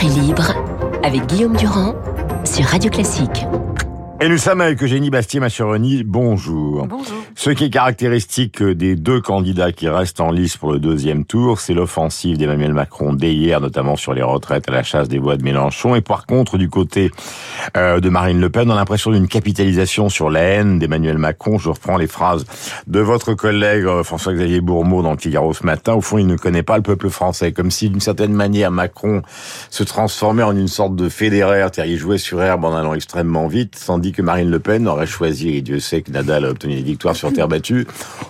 Esprit libre avec Guillaume Durand sur Radio Classique. Et nous sommes avec Eugénie Bastier-Mascheroni. Bonjour. Bonjour. Ce qui est caractéristique des deux candidats qui restent en lice pour le deuxième tour, c'est l'offensive d'Emmanuel Macron dès hier, notamment sur les retraites à la chasse des voix de Mélenchon. Et par contre, du côté euh, de Marine Le Pen, on a l'impression d'une capitalisation sur la haine d'Emmanuel Macron. Je reprends les phrases de votre collègue euh, François-Xavier Bourmeau dans le Figaro ce matin. Au fond, il ne connaît pas le peuple français. Comme si, d'une certaine manière, Macron se transformait en une sorte de fédéraire, c'est-à-dire il jouait sur herbe en allant extrêmement vite, tandis que Marine Le Pen aurait choisi, et Dieu sait que Nadal a obtenu des victoires sur terre battue,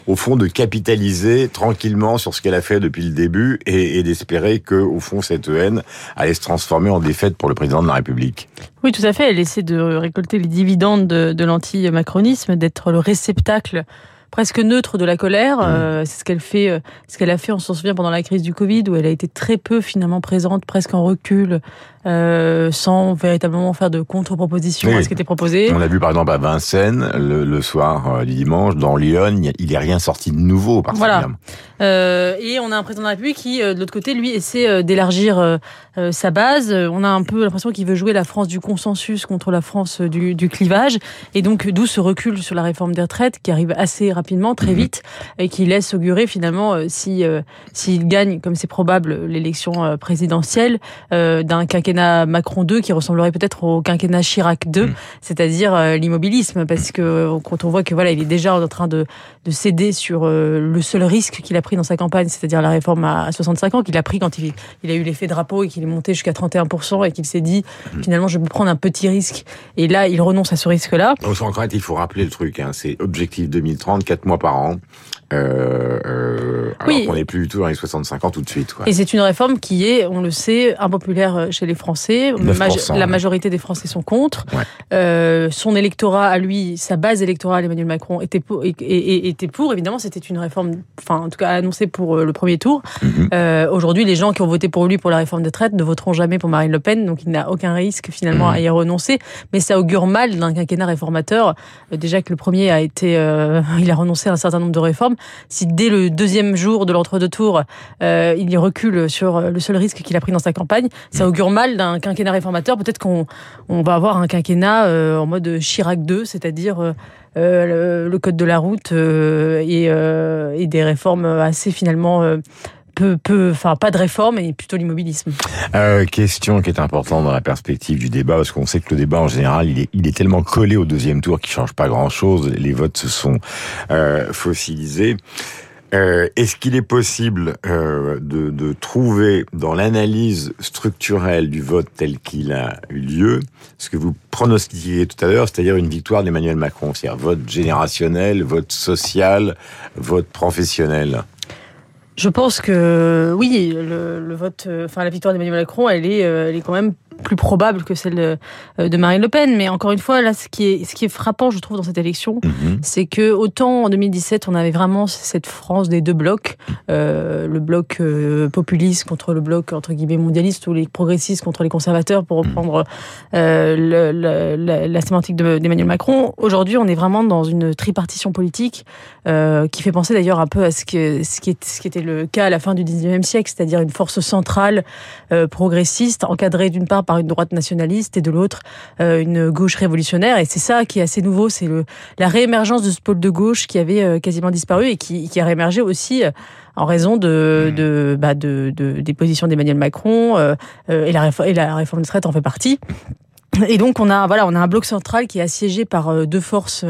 au fond de capitaliser tranquillement sur ce qu'elle a fait depuis le début et, et d'espérer que, au fond, cette haine allait se transformer en défaite pour le président de la République. Oui, tout à fait. Elle essaie de récolter les dividendes de, de l'anti-macronisme, d'être le réceptacle presque neutre de la colère. Mmh. Euh, c'est ce qu'elle fait, euh, ce qu'elle a fait, on s'en souvient pendant la crise du Covid, où elle a été très peu finalement présente, presque en recul, euh, sans véritablement faire de contre-propositions Oui. à ce qui était proposé. On l'a vu par exemple à Vincennes le, le soir euh, du dimanche, dans Lyon, il a- n'est rien sorti de nouveau particulièrement. Euh, et on a un président de la République qui, euh, de l'autre côté, lui, essaie euh, d'élargir sa base. On a un peu l'impression qu'il veut jouer la France du consensus contre la France du, du clivage. Et donc, d'où ce recul sur la réforme des retraites qui arrive assez rapidement, très Mhm. vite, et qui laisse augurer finalement, si s'il gagne, comme c'est probable, l'élection présidentielle, d'un quinquennat Macron 2 qui ressemblerait peut-être au quinquennat Chirac 2, Mhm. c'est-à-dire euh, l'immobilisme, parce que euh, quand on voit que voilà, il est déjà en train de, de céder sur euh, le seul risque qu'il a pris dans sa campagne, c'est-à-dire la réforme à à 65 ans, qu'il a pris quand il, il a eu l'effet drapeau et qu'il est monté jusqu'à 31% et qu'il s'est dit finalement je peux prendre un petit risque. Et là, il renonce à ce risque-là. Au Sancrate, il faut rappeler le truc, hein, c'est objectif 2030, 4 mois par an. Euh, euh, alors Oui. qu'on n'est plus du tout dans les 65 ans tout de suite. Quoi. Et c'est une réforme qui est, on le sait, impopulaire chez les Français. 9%, la ouais. majorité des Français sont contre. Ouais. Euh, son électorat, à lui, sa base électorale, Emmanuel Macron, était pour. et- était pour. Évidemment, c'était une réforme, enfin, en tout cas, annoncée pour euh, le premier tour. Mhm. Euh, Aujourd'hui, les gens qui ont voté pour lui pour la réforme des retraites ne voteront jamais pour Marine Le Pen, donc il n'a aucun risque finalement Mhm. à y renoncer. Mais ça augure mal d'un quinquennat réformateur. Euh, déjà que le premier a été, il a renoncé à un certain nombre de réformes. Si dès le deuxième jour de l'entre-deux tours, il y recule sur le seul risque qu'il a pris dans sa campagne, ça augure mal d'un quinquennat réformateur. Peut-être qu'on on va avoir un quinquennat euh, en mode Chirac 2, c'est-à-dire euh, euh, le, code de la route et, des réformes assez finalement peu, enfin pas de réforme et plutôt l'immobilisme. Question qui est importante dans la perspective du débat, parce qu'on sait que le débat en général, il est, tellement collé au deuxième tour qu'il change pas grand-chose. Les votes se sont fossilisés. Euh, Est-ce qu'il est possible euh, de, trouver dans l'analyse structurelle du vote tel qu'il a eu lieu ce que vous pronostiquiez tout à l'heure, c'est-à-dire une victoire d'Emmanuel Macron, c'est-à-dire vote générationnel, vote social, vote professionnel? Je pense que oui, le, le vote, euh, enfin la victoire d'Emmanuel Macron, elle est, elle est quand même plus probable que celle de, euh, de Marine Le Pen. Mais encore une fois, là, ce qui est, ce qui est frappant, je trouve, dans cette élection, Mhm. c'est que autant en 2017, on avait vraiment cette France des deux blocs, euh, le bloc euh, populiste contre le bloc entre guillemets mondialiste ou les progressistes contre les conservateurs, pour reprendre euh, le- le- la, la sémantique de- d'Emmanuel Macron. Aujourd'hui, on est vraiment dans une tripartition politique qui fait penser d'ailleurs un peu à ce, que, ce, qui est, ce qui était le cas à la fin du 19e siècle, c'est-à-dire une force centrale progressiste, encadrée d'une part par une droite nationaliste et de l'autre euh, une gauche révolutionnaire. Et c'est ça qui est assez nouveau, c'est le, la réémergence de ce pôle de gauche qui avait euh, quasiment disparu et qui, qui a réémergé aussi euh, en raison de, de, bah, de, de- des positions d'Emmanuel Macron euh, euh, et, la réforme, et la réforme des retraites en fait partie. Et donc on a voilà on a un bloc central qui est assiégé par euh, deux forces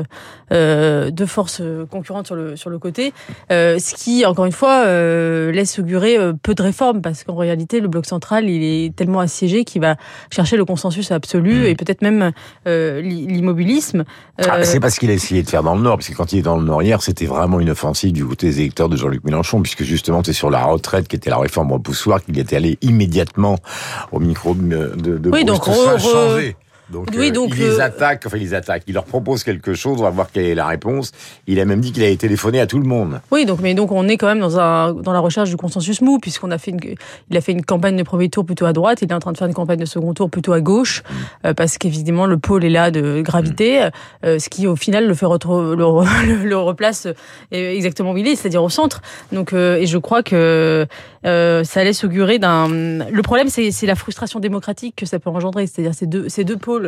euh, deux forces euh, concurrentes sur le sur le côté, euh, ce qui encore une fois euh, laisse augurer euh, peu de réformes parce qu'en réalité le bloc central il est tellement assiégé qu'il va chercher le consensus absolu Mmh. et peut-être même euh, l'i- l'immobilisme. Ah, c'est parce qu'il a essayé de faire dans le Nord, parce que quand il est dans le Nord hier, c'était vraiment une offensive du côté des électeurs de Jean-Luc Mélenchon, puisque justement c'est sur la retraite qui était la réforme repoussoir qu'il était allé immédiatement au micro de, de, de Oui, Proust. donc, re- re-. Donc, Oui, euh, donc, il les euh, attaque, enfin il les attaque, il leur propose quelque chose, on va voir quelle est la réponse. Il a même dit qu'il avait téléphoné à tout le monde. Oui, donc, mais donc on est quand même dans, un, dans la recherche du consensus mou, puisqu'on a fait une, il a fait une campagne de premier tour plutôt à droite, il est en train de faire une campagne de second tour plutôt à gauche, euh, parce qu'évidemment le pôle est là de gravité, euh, ce qui au final le fait retrouver, le, le, le replace euh, exactement où il est, c'est-à-dire au centre. Donc, euh, et je crois que euh, ça laisse augurer d'un. Le problème, c'est c'est la frustration démocratique que ça peut engendrer, c'est-à-dire ces deux, ces deux pôles.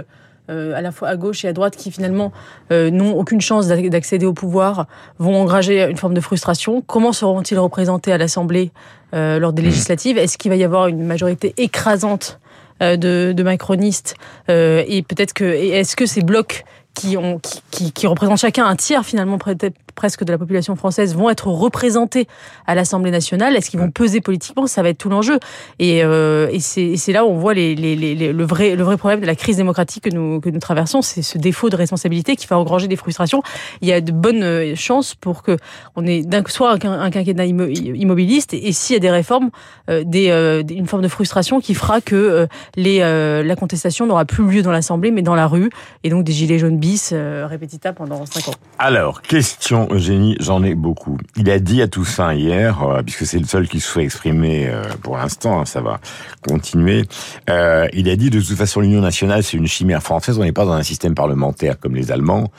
Euh, à la fois à gauche et à droite qui finalement euh, n'ont aucune chance d'ac- d'accéder au pouvoir, vont engager une forme de frustration. Comment seront-ils représentés à l'Assemblée euh, lors des législatives? Est-ce qu'il va y avoir une majorité écrasante de, de macronistes et peut-être que est-ce que ces blocs qui, ont, qui, qui, qui représentent chacun un tiers finalement peut-être presque de la population française vont être représentés à l'Assemblée nationale Est-ce qu'ils vont peser politiquement? Ça va être tout l'enjeu. Et, euh, et c'est là où on voit les, les, les, les- le, vrai, le vrai problème de la crise démocratique que nous, que nous traversons, c'est ce défaut de responsabilité qui fait engranger des frustrations. Il y a de bonnes euh, chances pour que on ait d'un soit un, quin- un quinquennat immo- immobiliste et, et s'il y a des réformes, euh, des, euh, une forme de frustration qui fera que les, la contestation n'aura plus lieu dans l'Assemblée mais dans la rue et donc des gilets jaunes bis répétita pendant cinq ans. Alors, question Eugénie, j'en ai beaucoup. Il a dit à Toussaint hier, euh, puisque c'est le seul qui se soit exprimé euh, pour l'instant, hein, ça va continuer, euh, il a dit de toute façon l'Union nationale c'est une chimère française, on n'est pas dans un système parlementaire comme les Allemands,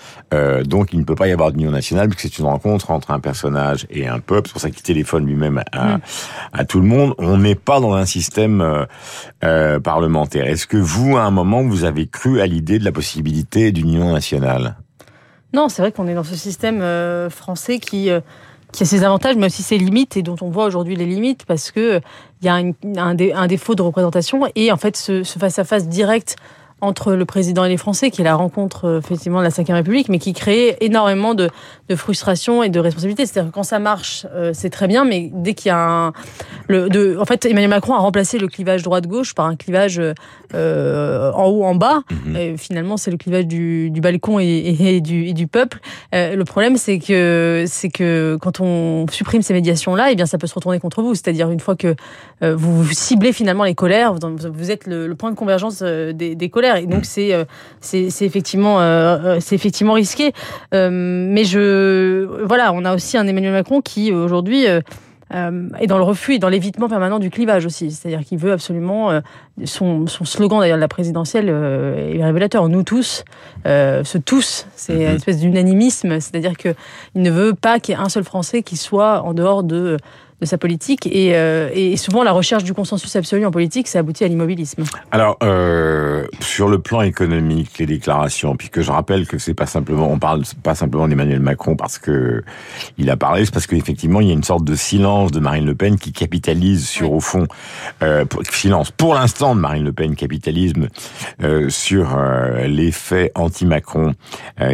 donc il ne peut pas y avoir d'Union nationale puisque c'est une rencontre entre un personnage et un peuple, c'est pour ça qu'il téléphone lui-même à, à tout le monde. On n'est pas dans un système parlementaire. Est-ce que vous, à un moment, vous avez cru à l'idée de la possibilité d'une Union nationale? Non, c'est vrai qu'on est dans ce système euh, français qui, euh, qui a ses avantages, mais aussi ses limites, et dont on voit aujourd'hui les limites, parce que il y a un, dé- un défaut de représentation, et en fait, ce ce face-à-face direct entre le président et les Français, qui est la rencontre euh, effectivement de la Ve République, mais qui crée énormément de, de frustration et de responsabilité. C'est-à-dire que quand ça marche, euh, c'est très bien, mais dès qu'il y a un... Le, de, en fait, Emmanuel Macron a remplacé le clivage droite-gauche par un clivage euh, en haut, en bas. Mhm. Et finalement, c'est le clivage du, du balcon et, et- et du, et du peuple. Euh, le problème, c'est que que quand on supprime ces médiations-là, eh bien, ça peut se retourner contre vous. C'est-à-dire une fois que vous, ciblez finalement les colères, vous, êtes le, le point de convergence des, des colères. Et donc, c'est euh, c'est c'est effectivement euh, euh, c'est effectivement risqué. Mais je voilà, on a aussi un Emmanuel Macron qui aujourd'hui est dans le refus et dans l'évitement permanent du clivage aussi. C'est-à-dire qu'il veut absolument son, son slogan d'ailleurs de la présidentielle est révélateur. Nous tous, euh, ce tous, c'est une espèce d'unanimisme. C'est-à-dire que il ne veut pas qu'il y ait un seul Français qui soit en dehors de de sa politique et, euh, et souvent la recherche du consensus absolu en politique, ça aboutit à l'immobilisme. Alors, euh, sur le plan économique, les déclarations, puisque je rappelle que c'est pas simplement, on parle pas simplement d'Emmanuel Macron parce que il a parlé, c'est parce qu'effectivement il y a une sorte de silence de Marine Le Pen qui capitalise sur Oui. au fond euh, pour, silence pour l'instant de Marine Le Pen capitalisme sur euh, l'effet anti-Macron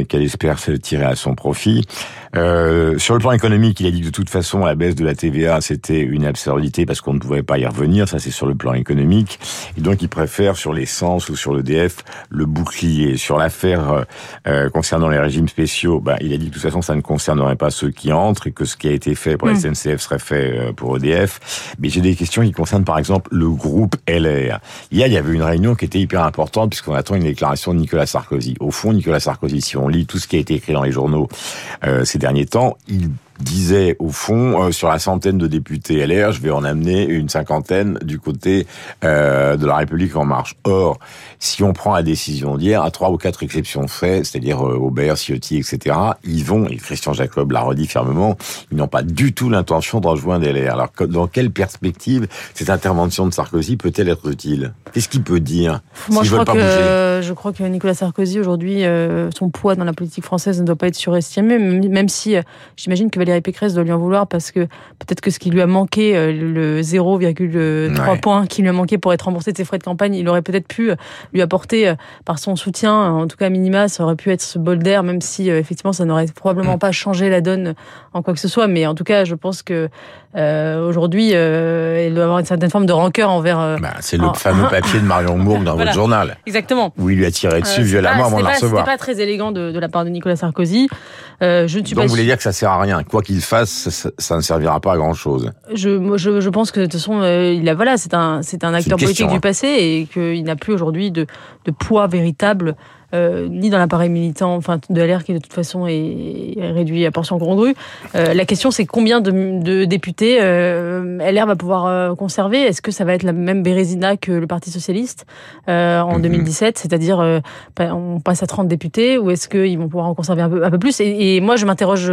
qu'elle espère se tirer à son profit. Euh, sur le plan économique, il a dit que de toute façon la baisse de la TVA c'était une absurdité parce qu'on ne pouvait pas y revenir. Ça c'est sur le plan économique. Et donc, il préfère sur l'essence ou sur l'EDF le bouclier. Sur l'affaire euh, euh, concernant les régimes spéciaux, bah, il a dit que de toute façon, ça ne concernerait pas ceux qui entrent et que ce qui a été fait pour la Mm. SNCF serait fait euh, pour EDF. Mais j'ai des questions qui concernent, par exemple, le groupe LR. Hier, il y avait une réunion qui était hyper importante puisqu'on attend une déclaration de Nicolas Sarkozy. Au fond, Nicolas Sarkozy, si on lit tout ce qui a été écrit dans les journaux euh, ces derniers temps, il disait au fond euh, sur la centaine de députés LR, je vais en amener une cinquantaine du côté euh, de la République en marche. Or, si on prend la décision d'hier, à trois ou quatre exceptions faites, c'est-à-dire euh, Aubert, Ciotti, etc., ils vont, et Christian Jacob l'a redit fermement, ils n'ont pas du tout l'intention de rejoindre LR. Alors, dans quelle perspective cette intervention de Sarkozy peut-elle être utile? Qu'est-ce qu'il peut dire Moi, je crois, pas bouger? que, je crois que Nicolas Sarkozy, aujourd'hui, son poids dans la politique française ne doit pas être surestimé, même, si j'imagine que Valérie Pécresse doit lui en vouloir parce que peut-être que ce qui lui a manqué, euh, le 0,3 Ouais. points qui lui a manqué pour être remboursé de ses frais de campagne, il aurait peut-être pu euh, lui apporter euh, par son soutien, en tout cas minima, ça aurait pu être ce bol d'air, même si effectivement ça n'aurait probablement Mm. pas changé la donne en quoi que ce soit. Mais en tout cas, je pense que euh, aujourd'hui, euh, il doit avoir une certaine forme de rancœur envers. euh, Bah, C'est le fameux papier de Marion Mourgue dans Voilà. votre journal, Exactement. où il lui a tiré dessus violemment c'est avant de pas- la recevoir. pas, C'était pas très élégant de, de la part de Nicolas Sarkozy. Je ne suis Donc pas vous voulez dire que ça sert à rien. Quoi quoi qu'il fasse, ça, ne servira pas à grand chose. Je, je, je pense que de toute façon, euh, il a, voilà, c'est un, c'est un acteur politique du hein. passé et qu'il n'a plus aujourd'hui de, de poids véritable euh, ni dans l'appareil militant, enfin de LR qui de toute façon est, réduit à portion congrue. Euh, la question c'est combien de, députés euh, LR va pouvoir conserver? Est-ce que ça va être la même Bérésina que le Parti socialiste en 2017, mhm. c'est-à-dire on passe à 30 députés, ou est-ce qu'ils vont pouvoir en conserver un peu, un peu plus? Et, et moi je m'interroge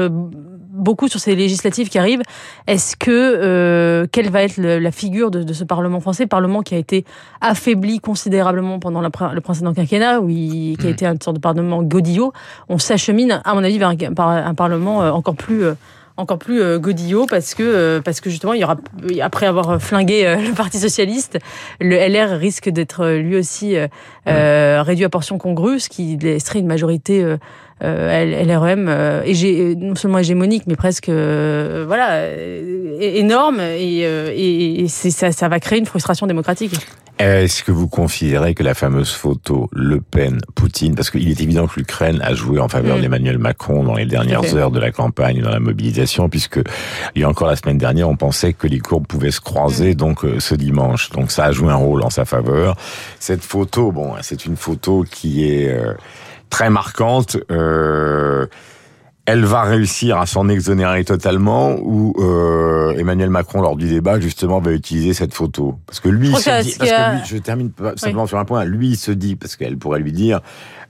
beaucoup sur ces législatives qui arrivent. Est-ce que euh, quelle va être la figure de, ce Parlement français, Parlement qui a été affaibli considérablement pendant le précédent quinquennat, où il, qui a mm. été une sorte de Parlement godillot. On s'achemine, à mon avis, vers un, Parlement euh, encore plus euh, encore plus godillot parce que parce que justement il y aura après avoir flingué le Parti socialiste, le LR risque d'être lui aussi réduit à portion congrue, ce qui laisserait une majorité euh, LREM euh, et non seulement hégémonique mais presque euh, voilà énorme et, et, ça, ça va créer une frustration démocratique. Est-ce que vous considérez que la fameuse photo Le Pen-Poutine, parce qu'il est évident que l'Ukraine a joué en faveur mm. d'Emmanuel Macron dans les dernières heures de la campagne, dans la mobilisation, puisque il y a encore la semaine dernière, on pensait que les courbes pouvaient se croiser, mm. donc ce dimanche. Donc ça a joué un rôle en sa faveur. Cette photo, bon, c'est une photo qui est très marquante. Euh, elle va réussir à s'en exonérer totalement ou euh, Emmanuel Macron lors du débat justement va utiliser cette photo? Parce que lui, se dit, parce que lui je termine simplement sur un point lui il se dit parce qu'elle pourrait lui dire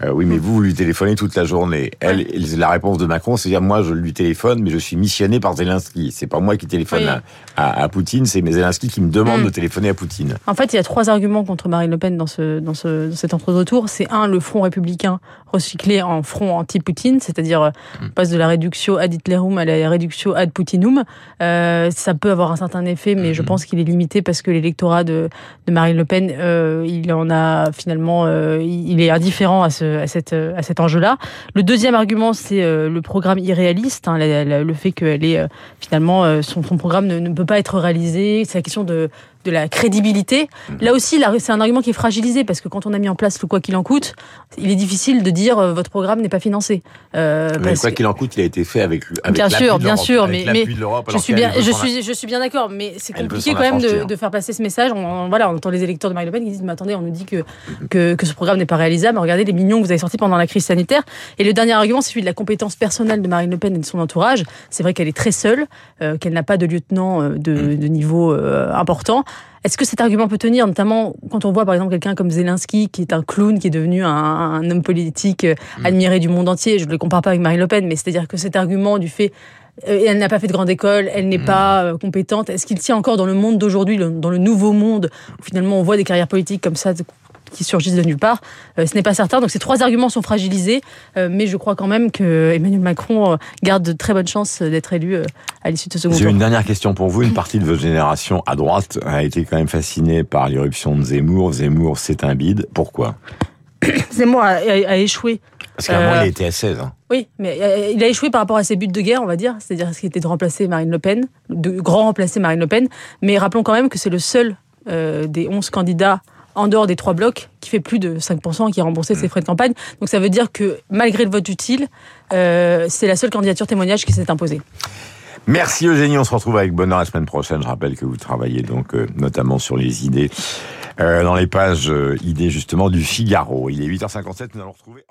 euh, oui, mais vous, vous lui téléphonez toute la journée. Elle, la réponse de Macron, c'est dire moi, je lui téléphone, mais je suis missionné par Zelensky. C'est pas moi qui téléphone à, à, Poutine, c'est Zelensky qui me demande mm. de téléphoner à Poutine. En fait, il y a trois arguments contre Marine Le Pen dans ce dans ce dans cet entre-deux-tours. C'est un, le front républicain recyclé en front anti-Poutine, c'est-à-dire euh, mm. Passe de la réduction ad Hitlerum à la réduction ad Putinum. Euh, ça peut avoir un certain effet, mais je mm-hmm. pense qu'il est limité parce que l'électorat de, de Marine Le Pen, euh, il en a finalement, euh, il est indifférent à ce à, cette, à cet enjeu-là. Le deuxième argument, c'est le programme irréaliste, hein, le fait qu'elle est finalement son, son programme ne, ne, peut pas être réalisé. C'est la question de de la crédibilité. Mhm. Là aussi, c'est un argument qui est fragilisé parce que quand on a mis en place le quoi qu'il en coûte, il est difficile de dire euh, votre programme n'est pas financé. Euh, mais quoi qu'il en coûte, il a été fait avec, avec bien sûr, bien sûr, mais, mais je suis bien, je suis, je suis bien d'accord, mais c'est compliqué quand même de, de, faire passer ce message. On, voilà, on entend les électeurs de Marine Le Pen qui disent mais attendez, on nous dit que que, que ce programme n'est pas réalisable. Regardez les millions que vous avez sortis pendant la crise sanitaire. Et le dernier argument, c'est celui de la compétence personnelle de Marine Le Pen et de son entourage. C'est vrai qu'elle est très seule, euh, qu'elle n'a pas de lieutenant euh, de, de niveau important. Est-ce que cet argument peut tenir, notamment quand on voit par exemple quelqu'un comme Zelensky, qui est un clown, qui est devenu un, homme politique euh, mm. admiré du monde entier? Je ne le compare pas avec Marine Le Pen, mais c'est-à-dire que cet argument du fait euh, elle n'a pas fait de grande école, elle n'est mm. pas euh, compétente. Est-ce qu'il tient encore dans le monde d'aujourd'hui, dans le nouveau monde, où finalement on voit des carrières politiques comme ça qui surgissent de nulle part. Euh, ce n'est pas certain. Donc ces trois arguments sont fragilisés, euh, mais je crois quand même que Emmanuel Macron euh, garde de très bonnes chances d'être élu à l'issue de ce second tour. J'ai une dernière question pour vous. Une partie de votre génération à droite a été quand même fascinée par l'irruption de Zemmour. Zemmour, c'est un bide. Pourquoi? Zemmour a, échoué. Parce qu'avant, il a été à 16. Hein. Oui, mais il a échoué par rapport à ses buts de guerre, on va dire. C'est-à-dire ce qui était de remplacer Marine Le Pen, de grand remplacer Marine Le Pen. Mais rappelons quand même que c'est le seul des 11 candidats en dehors des trois blocs, qui fait plus de 5%, qui a remboursé ses mm. frais de campagne. Donc ça veut dire que malgré le vote utile, euh, c'est la seule candidature témoignage qui s'est imposée. Merci Eugénie, on se retrouve avec bonheur la semaine prochaine. Je rappelle que vous travaillez donc euh, notamment sur les idées euh, dans les pages idées justement du Figaro. Il est 8h57, nous allons retrouver